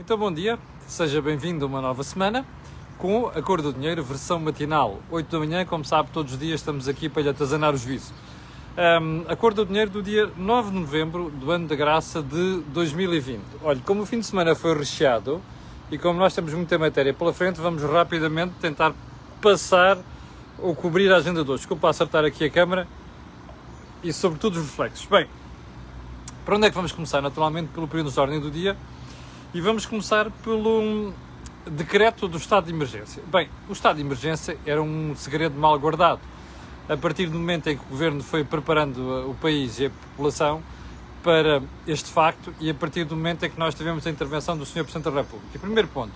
Então, bom dia, seja bem-vindo a uma nova semana com a Cor do Dinheiro, versão matinal, 8 da manhã. Como sabe, todos os dias estamos aqui para lhe atazanar o juízo. Um, a Cor do Dinheiro do dia 9 de novembro do ano da graça de 2020. Olha, como o fim de semana foi recheado e como nós temos muita matéria pela frente, vamos rapidamente tentar passar ou cobrir a agenda de hoje. Desculpa acertar aqui a câmera e, sobretudo, os reflexos. Bem, para onde é que vamos começar? Naturalmente, pelo período de ordem do dia e vamos começar pelo decreto do estado de emergência. Bem, o estado de emergência era um segredo mal guardado. A partir do momento em que o governo foi preparando o país e a população para este facto e a partir do momento em que nós tivemos a intervenção do Sr. Presidente da República. Primeiro ponto,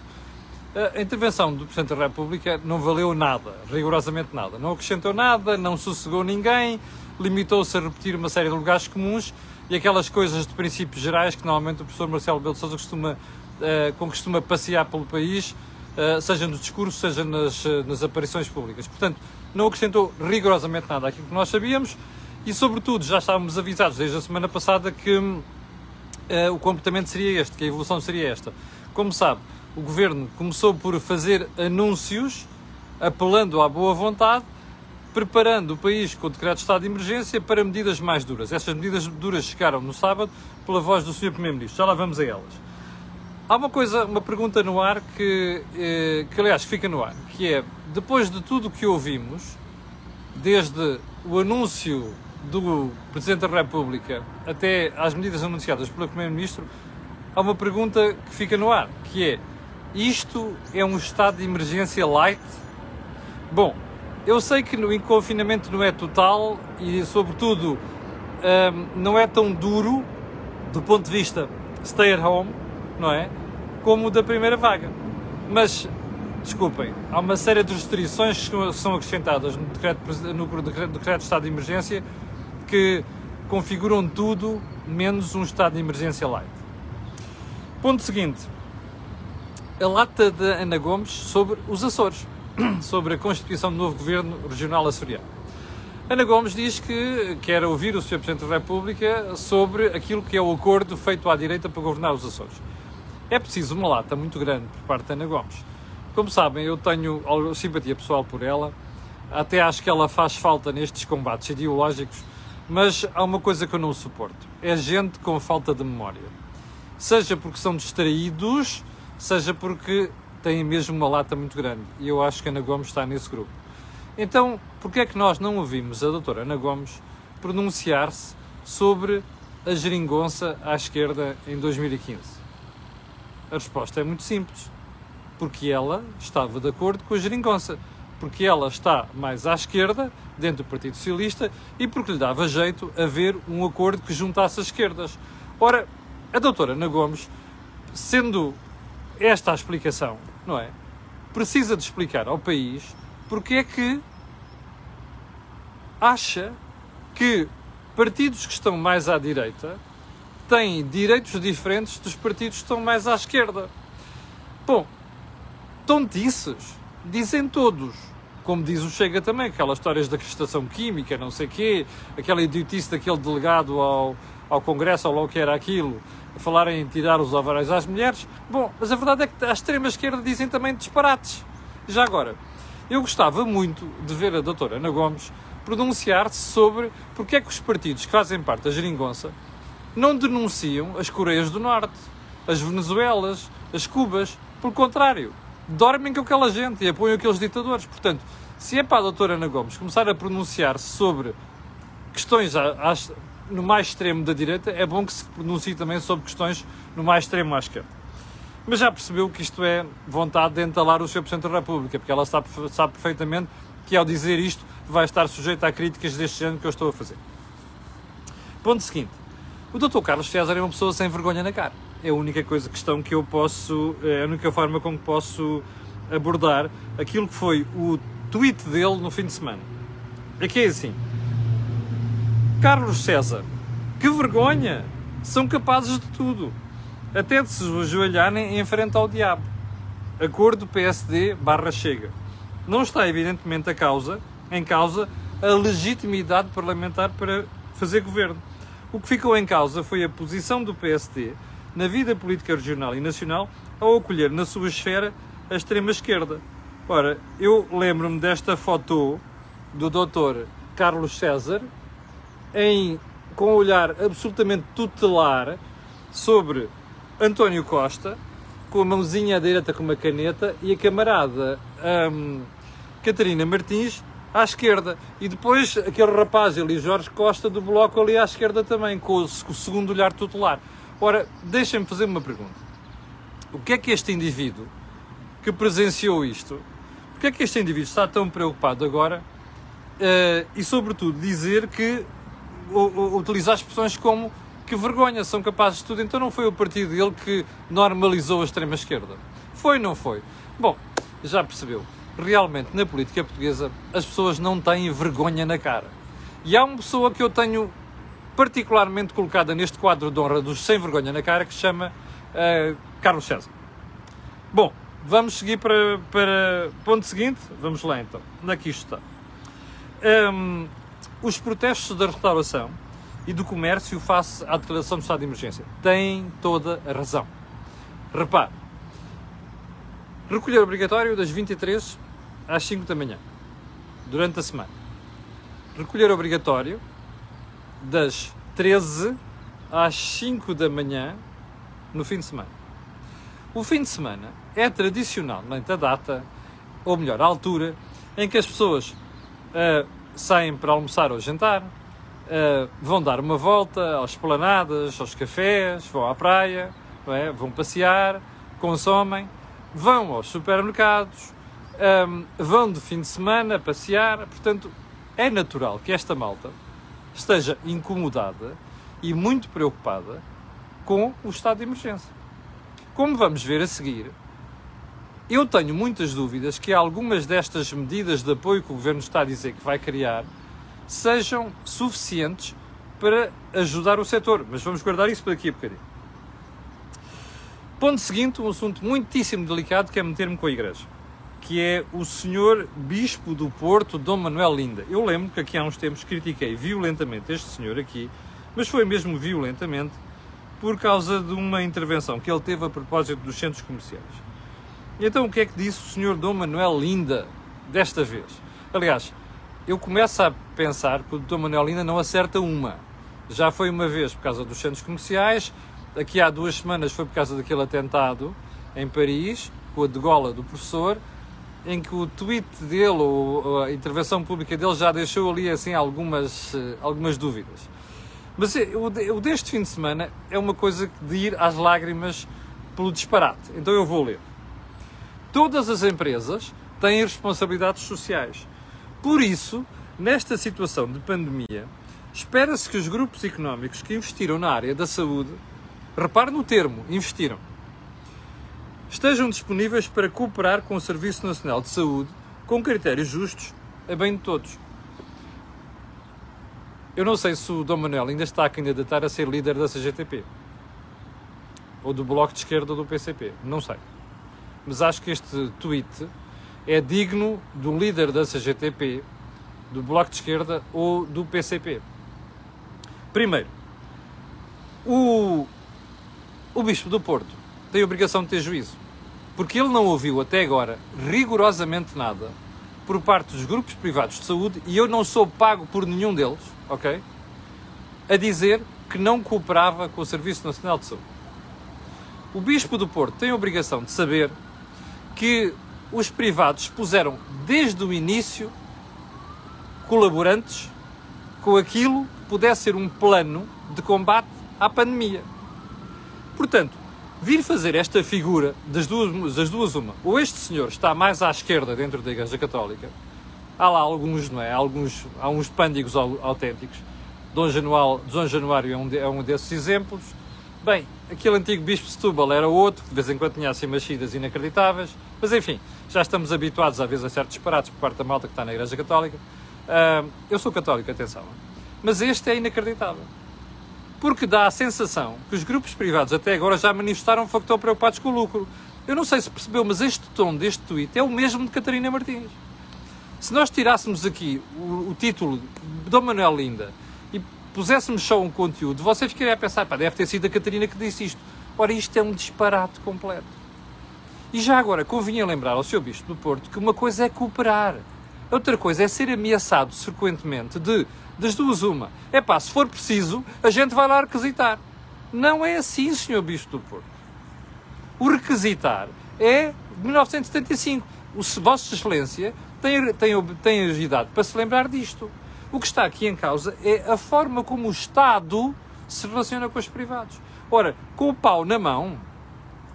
a intervenção do Presidente da República não valeu nada, rigorosamente nada. Não acrescentou nada, não sossegou ninguém, limitou-se a repetir uma série de lugares comuns e aquelas coisas de princípios gerais que normalmente o professor Marcelo Belo Sousa costuma, uh, com costuma passear pelo país, uh, seja no discurso, seja nas, uh, nas aparições públicas. Portanto, não acrescentou rigorosamente nada àquilo que nós sabíamos e, sobretudo, já estávamos avisados desde a semana passada que o comportamento seria este, que a evolução seria esta. Como sabe, o governo começou por fazer anúncios apelando à boa vontade preparando o país com o decreto de estado de emergência para medidas mais duras. Essas medidas duras chegaram no sábado pela voz do Sr. Primeiro-Ministro. Já lá vamos a elas. Há uma coisa, uma pergunta no ar que, eh, que aliás fica no ar, que é, depois de tudo o que ouvimos, desde o anúncio do Presidente da República até às medidas anunciadas pelo Primeiro-Ministro, há uma pergunta que fica no ar, que é, isto é um estado de emergência light? Bom, eu sei que no confinamento não é total e, sobretudo, um, não é tão duro do ponto de vista stay at home, não é? Como o da primeira vaga. Mas, desculpem, há uma série de restrições que são acrescentadas no decreto, no decreto de estado de emergência que configuram tudo menos um estado de emergência light. Ponto seguinte. A lata de Ana Gomes sobre os Açores. Sobre a constituição do novo governo regional açoriano. Ana Gomes diz que quer ouvir o Sr. Presidente da República sobre aquilo que é o acordo feito à direita para governar os Açores. É preciso uma lata muito grande por parte da Ana Gomes. Como sabem, eu tenho simpatia pessoal por ela, até acho que ela faz falta nestes combates ideológicos, mas há uma coisa que eu não suporto: é gente com falta de memória. Seja porque são distraídos, seja porque têm mesmo uma lata muito grande e eu acho que Ana Gomes está nesse grupo. Então, porquê é que nós não ouvimos a doutora Ana Gomes pronunciar-se sobre a geringonça à esquerda em 2015? A resposta é muito simples. Porque ela estava de acordo com a geringonça. Porque ela está mais à esquerda, dentro do Partido Socialista, e porque lhe dava jeito haver um acordo que juntasse as esquerdas. Ora, a doutora Ana Gomes, sendo esta a explicação, não é? Precisa de explicar ao país porque é que acha que partidos que estão mais à direita têm direitos diferentes dos partidos que estão mais à esquerda. Bom, tontices, dizem todos. Como diz o Chega também, aquelas histórias da crestação química, não sei quê, aquela idiotice daquele delegado ao, ao Congresso, ou lá o que era aquilo, a falarem em tirar os ovários às mulheres. Bom, mas a verdade é que a extrema-esquerda dizem também disparates. Já agora, eu gostava muito de ver a doutora Ana Gomes pronunciar-se sobre porque é que os partidos que fazem parte da geringonça não denunciam as Coreias do Norte, as Venezuelas, as Cubas. Pelo contrário, dormem com aquela gente e apoiam aqueles ditadores. Portanto, se é para a doutora Ana Gomes começar a pronunciar-se sobre questões no mais extremo da direita, é bom que se pronuncie também sobre questões no mais extremo à esquerda. Mas já percebeu que isto é vontade de entalar o Sr. Presidente da República, porque ela sabe, sabe perfeitamente que ao dizer isto vai estar sujeita a críticas deste género que eu estou a fazer. Ponto seguinte. O Dr. Carlos César é uma pessoa sem vergonha na cara. É a única coisa, questão que eu posso, é a única forma como posso abordar aquilo que foi o tweet dele no fim de semana. Aqui é assim. Carlos César, que vergonha! São capazes de tudo, até de se ajoelharem em frente ao diabo. Acordo PSD barra Chega. Não está evidentemente a causa, em causa a legitimidade parlamentar para fazer governo. O que ficou em causa foi a posição do PSD na vida política regional e nacional ao acolher na sua esfera a extrema-esquerda. Ora, eu lembro-me desta foto do Dr. Carlos César em, com um olhar absolutamente tutelar sobre António Costa, com a mãozinha à direita com uma caneta e a camarada hum, Catarina Martins à esquerda. E depois aquele rapaz ali, Jorge Costa, do Bloco ali à esquerda também, com o, segundo olhar tutelar. Ora, deixem-me fazer uma pergunta. O que é que este indivíduo que presenciou isto, o que é que este indivíduo está tão preocupado agora uh, e, sobretudo, dizer que utilizar expressões como que vergonha, são capazes de tudo. Então não foi o partido dele que normalizou a extrema-esquerda. Foi, não foi? Bom, já percebeu. Realmente, na política portuguesa, as pessoas não têm vergonha na cara. E há uma pessoa que eu tenho particularmente colocada neste quadro de honra dos sem vergonha na cara, que se chama uh, Carlos César. Bom, vamos seguir para, para ponto seguinte. Vamos lá então. Onde é está? Um, os protestos da restauração e do comércio face à declaração de estado de emergência têm toda a razão. Repare, recolher obrigatório das 23 às 5 da manhã, durante a semana. Recolher obrigatório das 13 às 5 da manhã no fim de semana. O fim de semana é tradicionalmente a data, ou melhor, a altura, em que as pessoas uh, saem para almoçar ou jantar, uh, vão dar uma volta às esplanadas, aos cafés, vão à praia, é? vão passear, consomem, vão aos supermercados, um, ehm, vão de fim de semana passear. Portanto, é natural que esta malta esteja incomodada e muito preocupada com o estado de emergência. Como vamos ver a seguir, eu tenho muitas dúvidas que algumas destas medidas de apoio que o Governo está a dizer que vai criar sejam suficientes para ajudar o setor. Mas vamos guardar isso para daqui a bocadinho. Ponto seguinte, um assunto muitíssimo delicado que é meter-me com a Igreja, que é o senhor Bispo do Porto, Dom Manuel Linda. Eu lembro que aqui há uns tempos critiquei violentamente este senhor aqui, mas foi mesmo violentamente por causa de uma intervenção que ele teve a propósito dos centros comerciais. E então o que é que disse o senhor Dom Manuel Linda desta vez? Aliás, eu começo a pensar que o Dom Manuel Linda não acerta uma. Já foi uma vez por causa dos centros comerciais, aqui há duas semanas foi por causa daquele atentado em Paris, com a degola do professor, em que o tweet dele, ou a intervenção pública dele já deixou ali assim algumas, eh, algumas dúvidas. Mas eh, o deste fim de semana é uma coisa de ir às lágrimas pelo disparate. Então eu vou ler. Todas as empresas têm responsabilidades sociais. Por isso, nesta situação de pandemia, espera-se que os grupos económicos que investiram na área da saúde, repare no termo, investiram, estejam disponíveis para cooperar com o Serviço Nacional de Saúde com critérios justos a bem de todos. Eu não sei se o Dom Manuel ainda está a candidatar a ser líder da CGTP ou do Bloco de Esquerda ou do PCP, não sei mas acho que este tweet é digno do líder da CGTP, do Bloco de Esquerda ou do PCP. Primeiro, o, o Bispo do Porto tem a obrigação de ter juízo, porque ele não ouviu até agora rigorosamente nada por parte dos grupos privados de saúde e eu não sou pago por nenhum deles, ok? A dizer que não cooperava com o Serviço Nacional de Saúde. O Bispo do Porto tem a obrigação de saber que os privados puseram desde o início colaborantes com aquilo que pudesse ser um plano de combate à pandemia. Portanto, vir fazer esta figura das duas, das duas uma, ou este senhor está mais à esquerda dentro da Igreja Católica, há lá alguns, não é? Há, alguns, há uns pândigos autênticos. Dom Januário, Dom Januário é um, de, é um desses exemplos. Bem, aquele antigo bispo Setúbal era outro, de vez em quando tinha assim machidas inacreditáveis, mas enfim, já estamos habituados às vezes a certos disparates por parte da malta que está na Igreja Católica. Uh, eu sou católico, atenção, mas este é inacreditável. Porque dá a sensação que os grupos privados até agora já manifestaram que estão preocupados com o lucro. Eu não sei se percebeu, mas este tom deste tweet é o mesmo de Catarina Martins. Se nós tirássemos aqui o, o título de Dom Manuel Linda puséssemos só um conteúdo, você ficaria a pensar, pá, deve ter sido a Catarina que disse isto. Ora, isto é um disparate completo. E já agora, convinha lembrar ao Sr. Bispo do Porto que uma coisa é cooperar, outra coisa é ser ameaçado frequentemente de, das duas uma. É pá, se for preciso, a gente vai lá requisitar. Não é assim, Sr. Bispo do Porto. O requisitar é de 1975. O Vossa Excelência tem, tem, tem agilidade para se lembrar disto. O que está aqui em causa é a forma como o Estado se relaciona com os privados. Ora, com o pau na mão,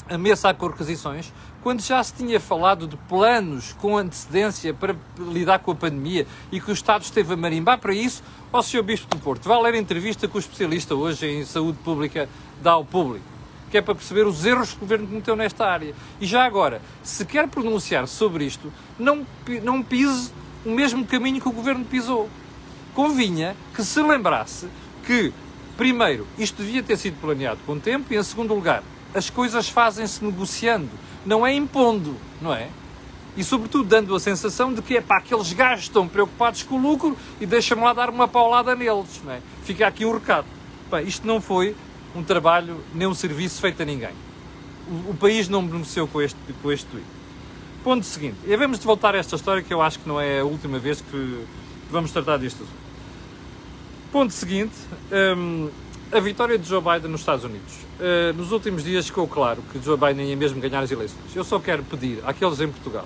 ameaçar com requisições, quando já se tinha falado de planos com antecedência para lidar com a pandemia e que o Estado esteve a marimbar para isso, ao Sr. Bispo do Porto, vai ler a entrevista que o especialista hoje em saúde pública dá ao público, que é para perceber os erros que o Governo cometeu nesta área. E já agora, se quer pronunciar sobre isto, não, não pise o mesmo caminho que o Governo pisou. Convinha que se lembrasse que, primeiro, isto devia ter sido planeado com tempo e, em segundo lugar, as coisas fazem-se negociando, não é impondo, não é? E sobretudo dando a sensação de que é pá, que eles estão preocupados com o lucro e deixam-me lá dar uma paulada neles, não é? Fica aqui um recado. Isto não foi um trabalho nem um serviço feito a ninguém. O, o país não beneficiou com este, com este tweet. Ponto seguinte, e devemos de voltar a esta história que eu acho que não é a última vez que vamos tratar disto. Ponto seguinte, hum, a vitória de Joe Biden nos Estados Unidos. Uh, nos últimos dias ficou claro que Joe Biden ia mesmo ganhar as eleições. Eu só quero pedir àqueles em Portugal,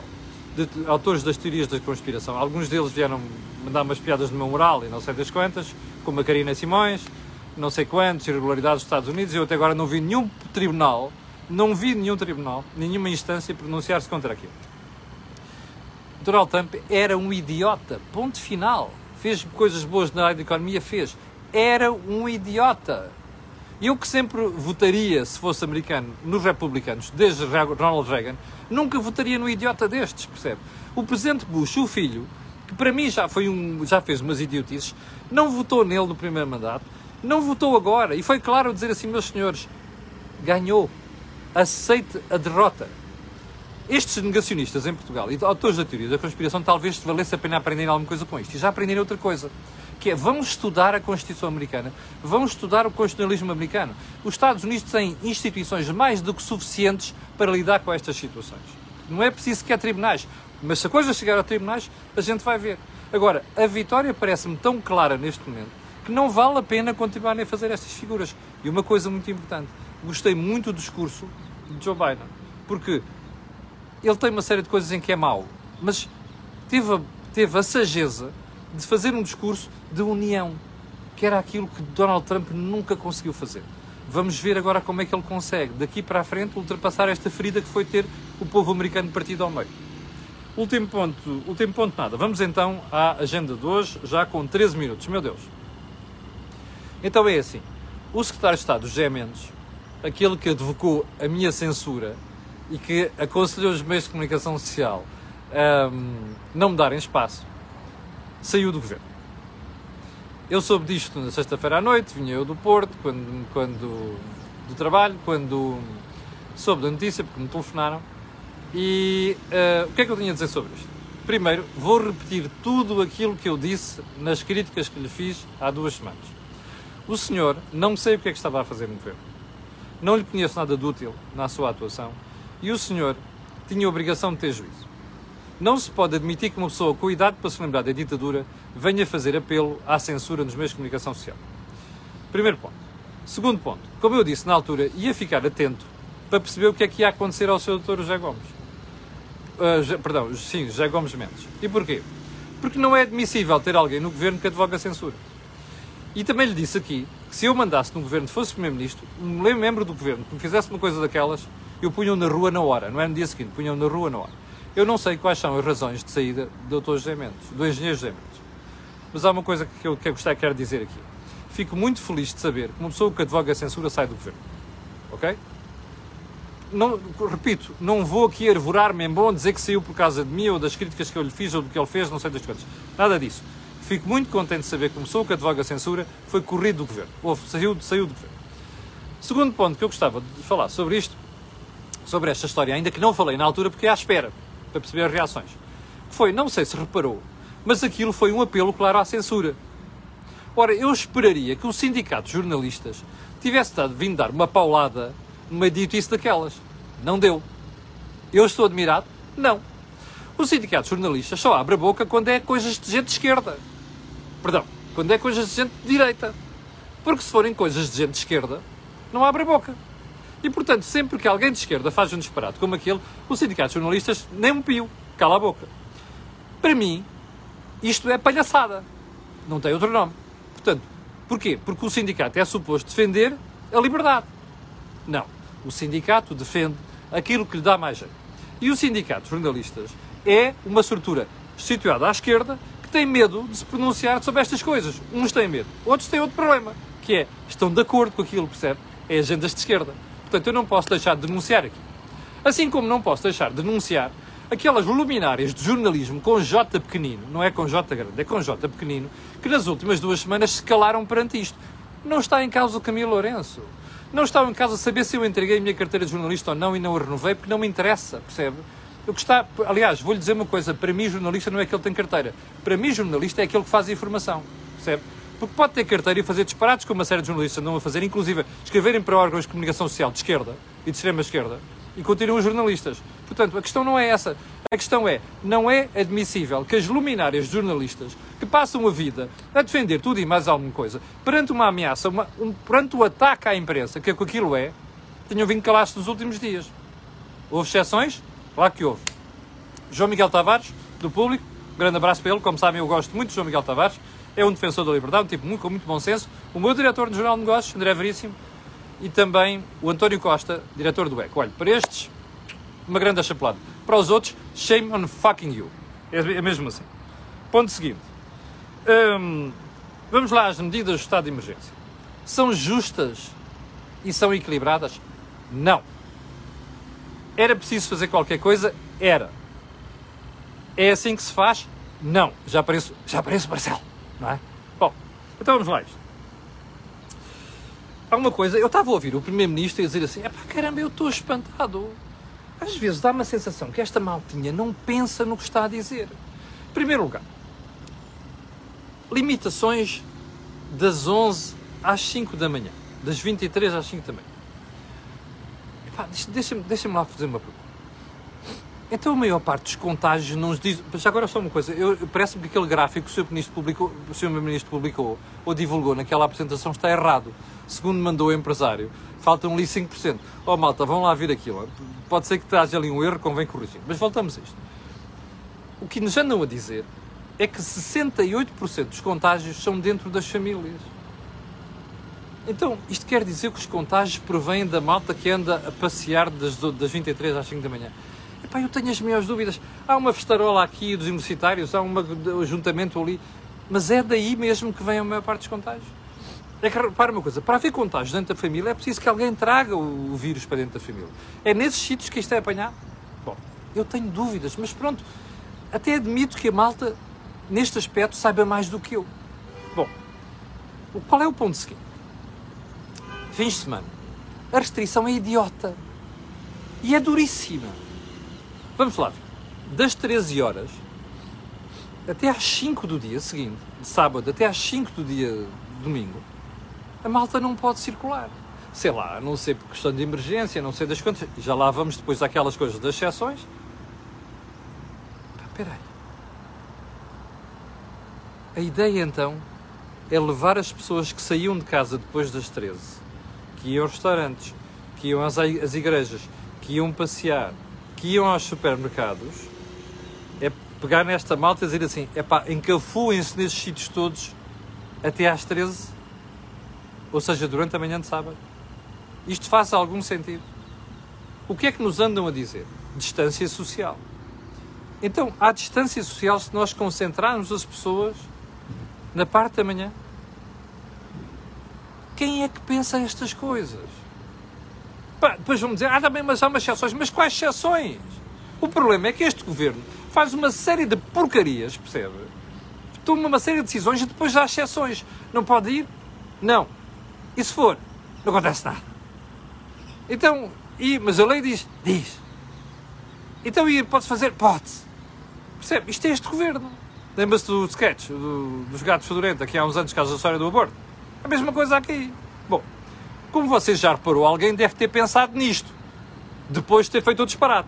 de, autores das teorias da conspiração, alguns deles vieram mandar umas piadas no meu moral e não sei das quantas, como a Karina Simões, não sei quantas irregularidades dos Estados Unidos, eu até agora não vi nenhum tribunal, não vi nenhum tribunal, nenhuma instância pronunciar-se contra aquilo. Donald Trump era um idiota, ponto final. Fez coisas boas na área da economia, fez era um idiota. Eu que sempre votaria, se fosse americano, nos republicanos, desde Ronald Reagan, nunca votaria no idiota destes, percebe? O presidente Bush, o filho, que para mim já, foi um, já fez umas idiotices, não votou nele no primeiro mandato, não votou agora, e foi claro dizer assim, meus senhores, ganhou, aceite a derrota. Estes negacionistas em Portugal e autores da teoria da conspiração talvez valesse a pena aprenderem alguma coisa com isto, e já aprenderem outra coisa que é vamos estudar a Constituição Americana, vamos estudar o constitucionalismo americano. Os Estados Unidos têm instituições mais do que suficientes para lidar com estas situações. Não é preciso sequer tribunais, mas se a coisa chegar a tribunais, a gente vai ver. Agora, a vitória parece-me tão clara neste momento que não vale a pena continuarem a fazer estas figuras. E uma coisa muito importante, gostei muito do discurso de Joe Biden, porque ele tem uma série de coisas em que é mau, mas teve a, teve a sageza de fazer um discurso de união, que era aquilo que Donald Trump nunca conseguiu fazer. Vamos ver agora como é que ele consegue, daqui para a frente, ultrapassar esta ferida que foi ter o povo americano partido ao meio. Último ponto, último ponto nada. Vamos então à agenda de hoje, já com 13 minutos. Meu Deus. Então é assim. O secretário de Estado, José Mendes, aquele que advocou a minha censura e que aconselhou os meios de comunicação social a um, não me darem espaço, saiu do governo. Eu soube disto na sexta-feira à noite, vinha eu do Porto, quando, quando do trabalho, quando soube da notícia, porque me telefonaram. E uh, o que é que eu tinha a dizer sobre isto? Primeiro, vou repetir tudo aquilo que eu disse nas críticas que lhe fiz há duas semanas. O senhor, não sei o que é que estava a fazer no governo. Não lhe conheço nada de útil na sua atuação. E o senhor tinha a obrigação de ter juízo. Não se pode admitir que uma pessoa com idade para se lembrar da ditadura venha fazer apelo à censura nos meios de comunicação social. Primeiro ponto. Segundo ponto. Como eu disse na altura, ia ficar atento para perceber o que é que ia acontecer ao seu doutor José Gomes. Uh, perdão, sim, José Gomes Mendes. E porquê? Porque não é admissível ter alguém no governo que advoga a censura. E também lhe disse aqui que se eu mandasse no governo, fosse primeiro-ministro, um membro do governo que me fizesse uma coisa daquelas, eu punha na rua na hora, não é no dia seguinte, punha na rua na hora. Eu não sei quais são as razões de saída do. José Mendes, do engenheiro José Mendes. Mas há uma coisa que eu, que eu gostei, quero dizer aqui. Fico muito feliz de saber que uma pessoa que advoga a censura sai do governo. Ok? Não, repito, não vou aqui arvorar-me em bom dizer que saiu por causa de mim ou das críticas que eu lhe fiz ou do que ele fez, não sei das coisas. Nada disso. Fico muito contente de saber que uma pessoa que advoga a censura foi corrido do governo. Ou saiu, saiu do governo. Segundo ponto que eu gostava de falar sobre isto, sobre esta história, ainda que não falei na altura porque é à espera para perceber as reações. Foi, não sei se reparou, mas aquilo foi um apelo claro à censura. Ora, eu esperaria que o sindicato de jornalistas tivesse dado, vindo dar uma paulada numa idiotice daquelas. Não deu. Eu estou admirado? Não. O sindicato de jornalistas só abre a boca quando é coisas de gente de esquerda. Perdão, quando é coisas de gente de direita. Porque se forem coisas de gente de esquerda, não abre a boca. E portanto, sempre que alguém de esquerda faz um disparate como aquele, o sindicato de jornalistas nem um pio, cala a boca. Para mim, isto é palhaçada. Não tem outro nome. Portanto, porquê? Porque o sindicato é suposto defender a liberdade. Não. O sindicato defende aquilo que lhe dá mais jeito. E o sindicato de jornalistas é uma estrutura situada à esquerda que tem medo de se pronunciar sobre estas coisas. Uns têm medo, outros têm outro problema, que é, estão de acordo com aquilo, percebe? É agendas de esquerda. Portanto, eu não posso deixar de denunciar aqui. Assim como não posso deixar de denunciar aquelas luminárias de jornalismo com J pequenino, não é com J grande, é com J pequenino, que nas últimas duas semanas se calaram perante isto. Não está em causa o Camilo Lourenço. Não está em causa saber se eu entreguei a minha carteira de jornalista ou não e não a renovei, porque não me interessa, percebe? O que está, aliás, vou-lhe dizer uma coisa, para mim jornalista não é aquele que tem carteira. Para mim jornalista é aquele que faz informação, percebe? Porque pode ter carteira e fazer disparados como uma série de jornalistas andam a fazer, inclusive escreverem para órgãos de comunicação social de esquerda e de extrema esquerda, e continuam jornalistas. Portanto, a questão não é essa. A questão é, não é admissível que as luminárias jornalistas que passam a vida a defender tudo e mais alguma coisa, perante uma ameaça, uma, um, perante o ataque à imprensa, que é que aquilo é, tenham vindo calar-se nos últimos dias. Houve exceções? Lá que houve. João Miguel Tavares, do Público, um grande abraço para ele, como sabem eu gosto muito de João Miguel Tavares, é um defensor da liberdade, um tipo muito, com muito bom senso. O meu diretor do Jornal de Negócios, André Veríssimo, e também o António Costa, diretor do ECO. Olha, para estes, uma grande achapelada. Para os outros, shame on fucking you. É, é mesmo assim. Ponto seguinte. Hum, vamos lá às medidas do estado de emergência. São justas e são equilibradas? Não. Era preciso fazer qualquer coisa? Era. É assim que se faz? Não. Já aparece, já aparece Marcelo, não é? Bom, então vamos lá isto. Há uma coisa, eu estava a ouvir o Primeiro-Ministro dizer assim, é pá, caramba, eu estou espantado. Às vezes dá-me a sensação que esta maltinha não pensa no que está a dizer. Em primeiro lugar, limitações das 11 às 5 da manhã. Das 23 às 5 da manhã. Deixa-me deixa lá fazer uma pergunta. Então a maior parte dos contágios não nos diz. Já agora só uma coisa, parece-me que aquele gráfico que o Sr. Ministro publicou, o. Ministro publicou ou divulgou naquela apresentação está errado. Segundo mandou o empresário, faltam ali 5%. Oh malta, vão lá ver aquilo. Pode ser que haja ali um erro, convém corrigir. Mas voltamos a isto. O que nos andam a dizer é que 68% dos contágios são dentro das famílias. Então, isto quer dizer que os contágios provêm da malta que anda a passear das, das 23 às 5 da manhã. Epá, eu tenho as minhas dúvidas. Há uma festarola aqui dos universitários, há um ajuntamento ali, mas é daí mesmo que vem a maior parte dos contágios. É que, repara uma coisa, para haver contágios dentro da família é preciso que alguém traga o vírus para dentro da família. É nesses sítios que isto é apanhado? Bom, eu tenho dúvidas, mas pronto, até admito que a malta, neste aspecto, saiba mais do que eu. Bom, qual é o ponto seguinte? Fins de semana. A restrição é idiota. E é duríssima. Vamos lá Das 13 horas até às 5 do dia seguinte, de sábado, até às 5 do dia domingo, a malta não pode circular. Sei lá, não ser por questão de emergência, não sei das quantas. Já lá vamos depois àquelas coisas das exceções. Espera aí. A ideia então é levar as pessoas que saíam de casa depois das 13, que iam aos restaurantes, que iam às igrejas, que iam passear, que iam aos supermercados, é pegar nesta malta e dizer assim: é pá, encafuem-se nesses sítios todos até às 13 ou seja, durante a manhã de sábado. Isto faz algum sentido? O que é que nos andam a dizer? Distância social. Então, há distância social se nós concentrarmos as pessoas na parte da manhã? Quem é que pensa estas coisas? Depois vão dizer, ah, também, mas há umas exceções. Mas quais exceções? O problema é que este governo faz uma série de porcarias, percebe? Toma uma série de decisões e depois há exceções. Não pode ir? Não. E se for? Não acontece nada. Então, e, mas a lei diz, diz. Então ir, pode fazer? Pode. Percebe? Isto é este governo. Lembra-se do sketch do, dos gatos fedorentos, aqui há uns anos, caso da história do aborto? A mesma coisa aqui. Bom, Como você já reparou, alguém deve ter pensado nisto, depois de ter feito o disparate.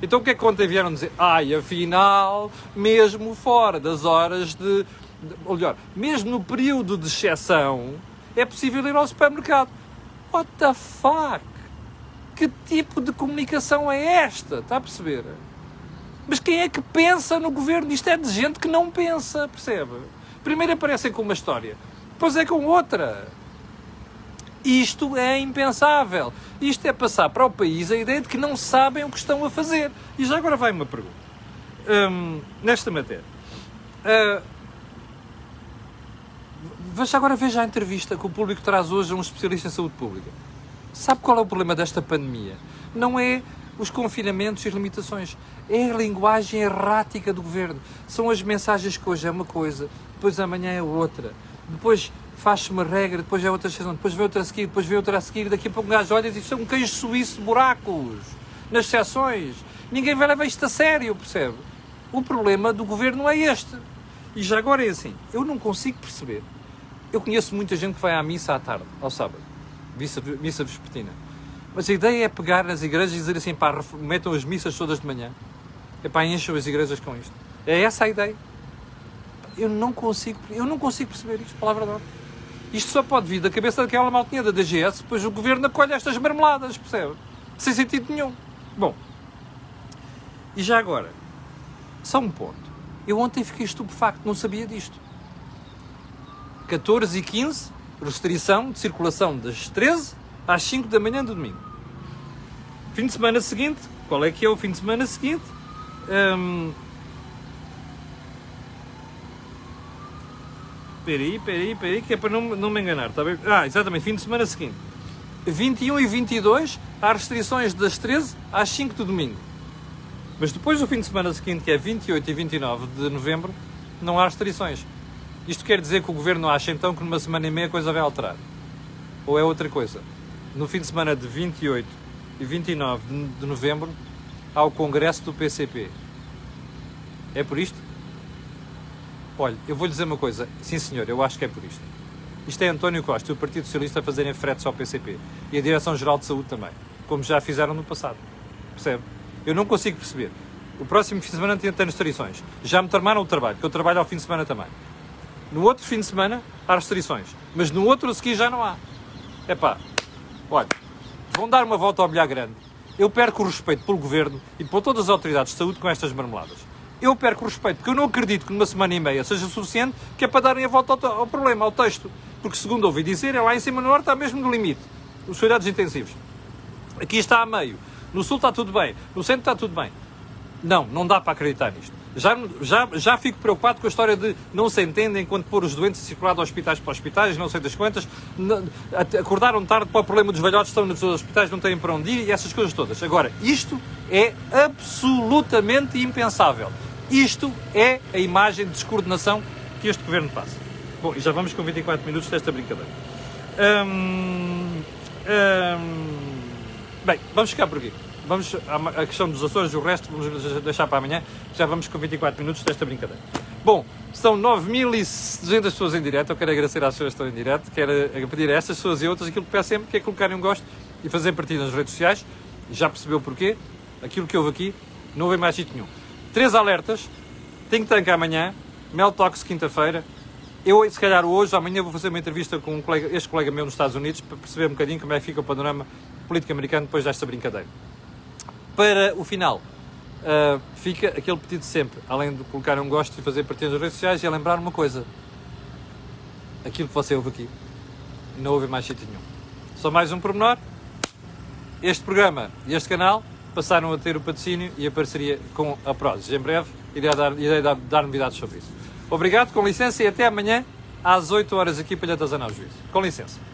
Então o que é que ontem vieram dizer? Ai, afinal, mesmo fora das horas de. Ou melhor, mesmo no período de exceção, é possível ir ao supermercado. What the fuck? Que tipo de comunicação é esta? Está a perceber? Mas quem é que pensa no governo? Isto é de gente que não pensa, percebe? Primeiro aparecem com uma história, depois é com outra. Isto é impensável. Isto é passar para o país a ideia de que não sabem o que estão a fazer. E já agora vai uma pergunta. Hum, nesta matéria. Uh, veja agora veja a entrevista que o público traz hoje a um especialista em saúde pública. Sabe qual é o problema desta pandemia? Não é os confinamentos e as limitações. É a linguagem errática do governo. São as mensagens que hoje é uma coisa, depois amanhã é outra. Depois faz-se uma regra, depois é outra exceção, depois vem outra a seguir, depois vem outra a seguir, daqui a pouco um gajo olha e diz: um queijo suíço de buracos nas exceções. Ninguém vai levar isto a sério, percebe? O problema do governo é este. E já agora é assim: eu não consigo perceber. Eu conheço muita gente que vai à missa à tarde, ao sábado, missa, missa vespertina. Mas a ideia é pegar nas igrejas e dizer assim, pá, metam as missas todas de manhã. É pá, encham as igrejas com isto. É essa a ideia. Eu não consigo, eu não consigo perceber isto, palavra de ordem. Isto só pode vir da cabeça daquela maltinha da DGS, depois o governo acolhe estas marmeladas, percebe? Sem sentido nenhum. Bom, e já agora, só um ponto. Eu ontem fiquei estupefacto, não sabia disto. 14 e 15, restrição de circulação das 13 às 5 da manhã do domingo. Fim de semana seguinte, qual é que é o fim de semana seguinte? Hum, Peraí, peraí, peraí, que é para não, não me enganar, está bem? Ah, exatamente, fim de semana seguinte. 21 e 22 há restrições das 13 às 5 do domingo. Mas depois do fim de semana seguinte, que é 28 e 29 de novembro, não há restrições. Isto quer dizer que o governo acha então que numa semana e meia a coisa vai alterar? Ou é outra coisa? No fim de semana de 28 e 29 de novembro há o congresso do PCP. É por isto? Olha, eu vou lhe dizer uma coisa. Sim, senhor, eu acho que é por isto. Isto é António Costa e o Partido Socialista a fazerem fretes ao PCP. E a Direção-Geral de Saúde também. Como já fizeram no passado. Percebe? Eu não consigo perceber. O próximo fim de semana tem, restrições. Já me tramaram o trabalho, que eu trabalho ao fim de semana também. No outro fim de semana há restrições. Mas no outro a seguir já não há. É pá, olha, vão dar uma volta ao bilhar grande. Eu perco o respeito pelo Governo e por todas as autoridades de saúde com estas marmeladas eu perco o respeito, porque eu não acredito que numa semana e meia seja suficiente, que é para darem a volta ao, ao problema, ao texto. Porque, segundo ouvi dizer, é lá em cima no norte está mesmo no limite. Os cuidados intensivos. Aqui está a meio. No sul está tudo bem. No centro está tudo bem. Não, não dá para acreditar nisto. Já, já, já fico preocupado com a história de não se entendem quando pôr os doentes a circular de hospitais para hospitais, não sei das quantas, acordaram tarde para o problema dos velhotes estão nos hospitais, não têm para onde ir e essas coisas todas. Agora, isto é absolutamente impensável. Isto é a imagem de descoordenação que este governo passa. Bom, e já vamos com 24 minutos desta brincadeira. Hum, hum, bem, vamos ficar por aqui. Vamos à questão dos Açores, o resto vamos deixar para amanhã. Já vamos com 24 minutos desta brincadeira. Bom, são 9.200 pessoas em direto. Eu quero agradecer às pessoas que estão em direto. Quero pedir a estas pessoas e outras aquilo que peço sempre, que é colocarem um gosto e fazer partida nas redes sociais. Já percebeu porquê? Aquilo que houve aqui, não houve mais sítio nenhum. Três alertas. Think Tank amanhã. Mel Talks quinta-feira. Eu, se calhar hoje, amanhã vou fazer uma entrevista com um colega, este colega meu nos Estados Unidos para perceber um bocadinho como é que fica o panorama político americano depois desta brincadeira. Para o final, uh, fica aquele pedido sempre, além de colocar um gosto e fazer partidas nas redes sociais, e lembrar uma coisa. Aquilo que você ouve aqui, não ouve mais sítio nenhum. Só mais um pormenor. Este programa e este canal passaram a ter o patrocínio e a parceria com a Prozis. Em breve irei dar, irei dar, dar novidades sobre isso. Obrigado, com licença e até amanhã às 8 horas aqui para lhe juízo. Com licença.